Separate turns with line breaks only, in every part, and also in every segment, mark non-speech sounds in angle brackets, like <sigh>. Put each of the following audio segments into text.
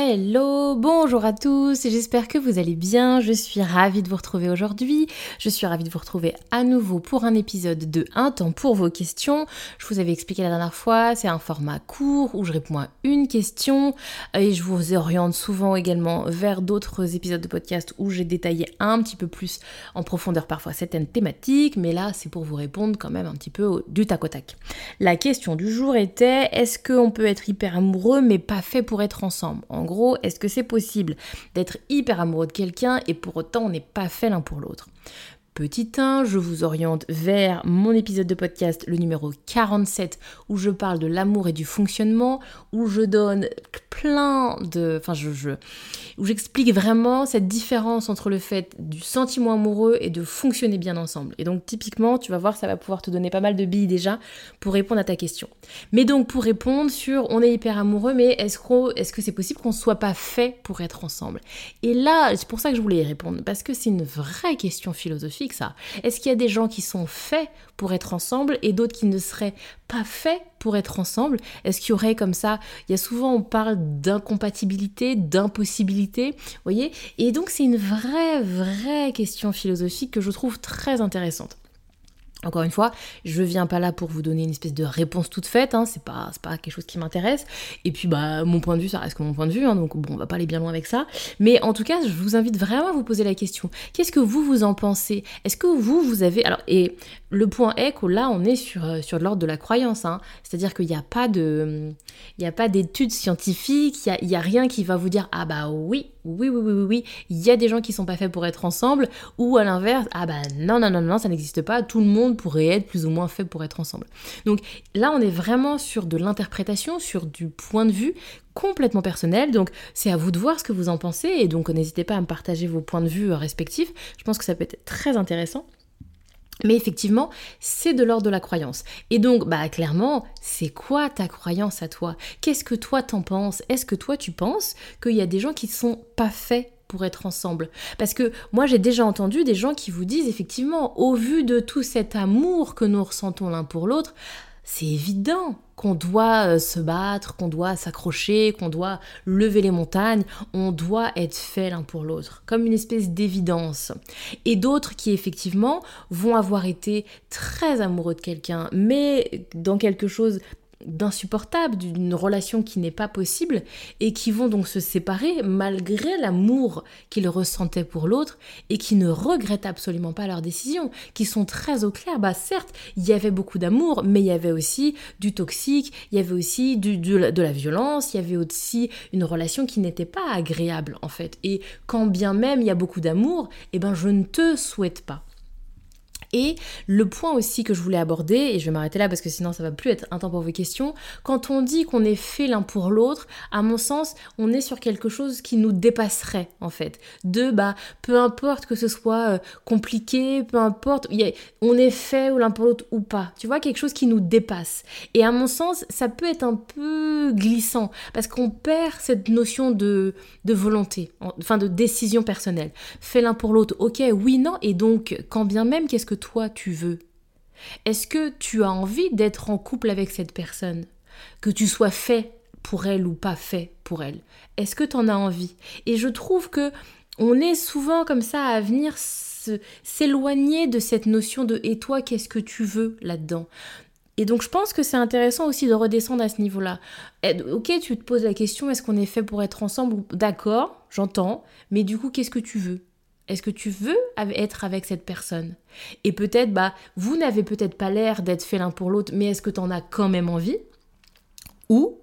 Hello, bonjour à tous, j'espère que vous allez bien, je suis ravie de vous retrouver aujourd'hui, je suis ravie de vous retrouver à nouveau pour un épisode de Un temps pour vos questions. Je vous avais expliqué la dernière fois, c'est un format court où je réponds à une question et je vous oriente souvent également vers d'autres épisodes de podcast où j'ai détaillé un petit peu plus en profondeur parfois certaines thématiques, mais là c'est pour vous répondre quand même un petit peu du tac au tac. La question du jour était est-ce qu'on peut être hyper amoureux mais pas fait pour être ensemble? En gros, est-ce que c'est possible d'être hyper amoureux de quelqu'un et pour autant on n'est pas fait l'un pour l'autre? Petit 1, je vous oriente vers mon épisode de podcast, le numéro 47, où je parle de l'amour et du fonctionnement, où je donne plein de... Enfin, je, où j'explique vraiment cette différence entre le fait du sentiment amoureux et de fonctionner bien ensemble. Et donc, typiquement, tu vas voir, ça va pouvoir te donner pas mal de billes déjà pour répondre à ta question. Mais donc, pour répondre sur on est hyper amoureux, mais est-ce, est-ce que c'est possible qu'on soit pas fait pour être ensemble? Et là, c'est pour ça que je voulais y répondre, parce que c'est une vraie question philosophique Est-ce qu'il y a des gens qui sont faits pour être ensemble et d'autres qui ne seraient pas faits pour être ensemble? Est-ce qu'il y aurait comme ça Il y a souvent on parle d'incompatibilité, d'impossibilité, voyez? Et donc c'est une vraie vraie question philosophique que je trouve très intéressante. Encore une fois, je viens pas là pour vous donner une espèce de réponse toute faite, hein, c'est pas, pas quelque chose qui m'intéresse. Et puis bah mon point de vue, ça reste que mon point de vue, hein, donc bon, on va pas aller bien loin avec ça. Mais en tout cas, je vous invite vraiment à vous poser la question. Qu'est-ce que vous vous en pensez? Est-ce que vous vous avez alors et le point est que là, on est sur, euh, l'ordre de la croyance, hein. c'est-à-dire qu'il n'y a pas il d'études scientifiques, il n'y a, a rien qui va vous dire ah bah oui, oui, oui, oui, oui, oui, il y a des gens qui sont pas faits pour être ensemble, ou à l'inverse, ah bah non, non, non, non, ça n'existe pas, tout le monde pourrait être plus ou moins fait pour être ensemble. Donc là, on est vraiment sur de l'interprétation, sur du point de vue complètement personnel, donc c'est à vous de voir ce que vous en pensez, et donc n'hésitez pas à me partager vos points de vue respectifs, je pense que ça peut être très intéressant. Mais effectivement, c'est de l'ordre de la croyance. Et donc, bah clairement, c'est quoi ta croyance à toi? Qu'est-ce que toi t'en penses? Est-ce que toi tu penses qu'il y a des gens qui ne sont pas faits pour être ensemble? Parce que moi j'ai déjà entendu des gens qui vous disent effectivement, au vu de tout cet amour que nous ressentons l'un pour l'autre, c'est évident qu'on doit euh, se battre, qu'on doit s'accrocher, qu'on doit lever les montagnes, on doit être fait l'un pour l'autre, comme une espèce d'évidence. Et d'autres qui effectivement vont avoir été très amoureux de quelqu'un, mais dans quelque chose d'insupportable, d'une relation qui n'est pas possible, et qui vont donc se séparer malgré l'amour qu'ils ressentaient pour l'autre, et qui ne regrettent absolument pas leur décision, qui sont très au clair. Bah certes, il y avait beaucoup d'amour, mais il y avait aussi du toxique, il y avait aussi du, de la violence, il y avait aussi une relation qui n'était pas agréable en fait. Et quand bien même il y a beaucoup d'amour, eh ben je ne te souhaite pas et le point aussi que je voulais aborder, et je vais m'arrêter là parce que sinon ça va plus être un temps pour vos questions, quand on dit qu'on est fait l'un pour l'autre, à mon sens, on est sur quelque chose qui nous dépasserait en fait. De bah peu importe que ce soit euh, compliqué, peu importe, on est fait l'un pour l'autre ou pas. Tu vois, quelque chose qui nous dépasse. Et à mon sens, ça peut être un peu glissant parce qu'on perd cette notion de, de volonté, enfin de décision personnelle. Fait l'un pour l'autre, ok, oui, non, et donc quand bien même, qu'est-ce que toi tu veux. Est-ce que tu as envie d'être en couple avec cette personne? Que tu sois fait pour elle ou pas fait pour elle? Est-ce que tu en as envie? Et je trouve que on est souvent comme ça à venir s'éloigner de cette notion de et toi qu'est-ce que tu veux? là-dedans. Et donc je pense que c'est intéressant aussi de redescendre à ce niveau-là. Ok, tu te poses la question, est-ce qu'on est fait pour être ensemble D'accord, j'entends, mais du coup, qu'est-ce que tu veux? Est-ce que tu veux être avec cette personne? Et peut-être, bah, vous n'avez peut-être pas l'air d'être fait l'un pour l'autre, mais est-ce que tu en as quand même envie? Ou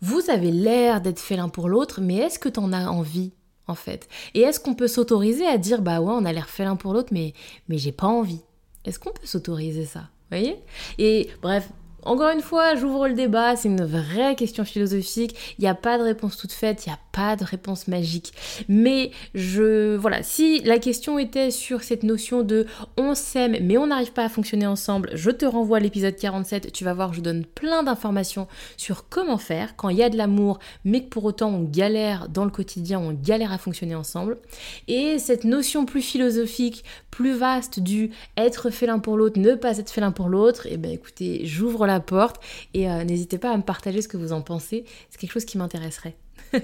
vous avez l'air d'être fait l'un pour l'autre, mais est-ce que tu en as envie en fait? Et est-ce qu'on peut s'autoriser à dire bah ouais, on a l'air fait l'un pour l'autre, mais, mais j'ai pas envie? Est-ce qu'on peut s'autoriser ça? Vous voyez? Et bref, encore une fois, j'ouvre le débat, c'est une vraie question philosophique, il n'y a pas de réponse toute faite, il n'y a pas de réponse magique. Mais je voilà, si la question était sur cette notion de on s'aime mais on n'arrive pas à fonctionner ensemble, je te renvoie à l'épisode 47, tu vas voir, je donne plein d'informations sur comment faire quand il y a de l'amour mais que pour autant on galère dans le quotidien, on galère à fonctionner ensemble. Et cette notion plus philosophique, plus vaste du être fait l'un pour l'autre, ne pas être fait l'un pour l'autre, et eh ben écoutez, j'ouvre la porte et euh, n'hésitez pas à me partager ce que vous en pensez, c'est quelque chose qui m'intéresserait. <laughs>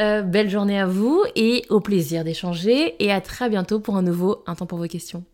Euh, belle journée à vous et au plaisir d'échanger et à très bientôt pour un nouveau Un temps pour vos questions.